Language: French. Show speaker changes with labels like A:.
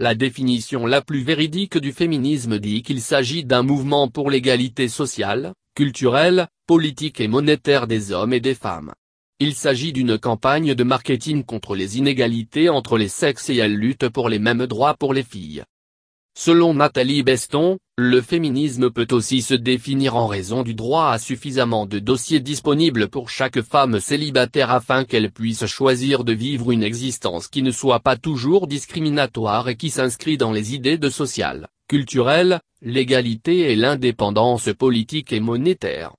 A: La définition la plus véridique du féminisme dit qu'il s'agit d'un mouvement pour l'égalité sociale, culturelle, politique et monétaire des hommes et des femmes. Il s'agit d'une campagne de marketing contre les inégalités entre les sexes et elle lutte pour les mêmes droits pour les filles. Selon Nathalie Beston, le féminisme peut aussi se définir en raison du droit à suffisamment de dossiers disponibles pour chaque femme célibataire afin qu'elle puisse choisir de vivre une existence qui ne soit pas toujours discriminatoire et qui s'inscrit dans les idées de social, culturel, l'égalité et l'indépendance politique et monétaire.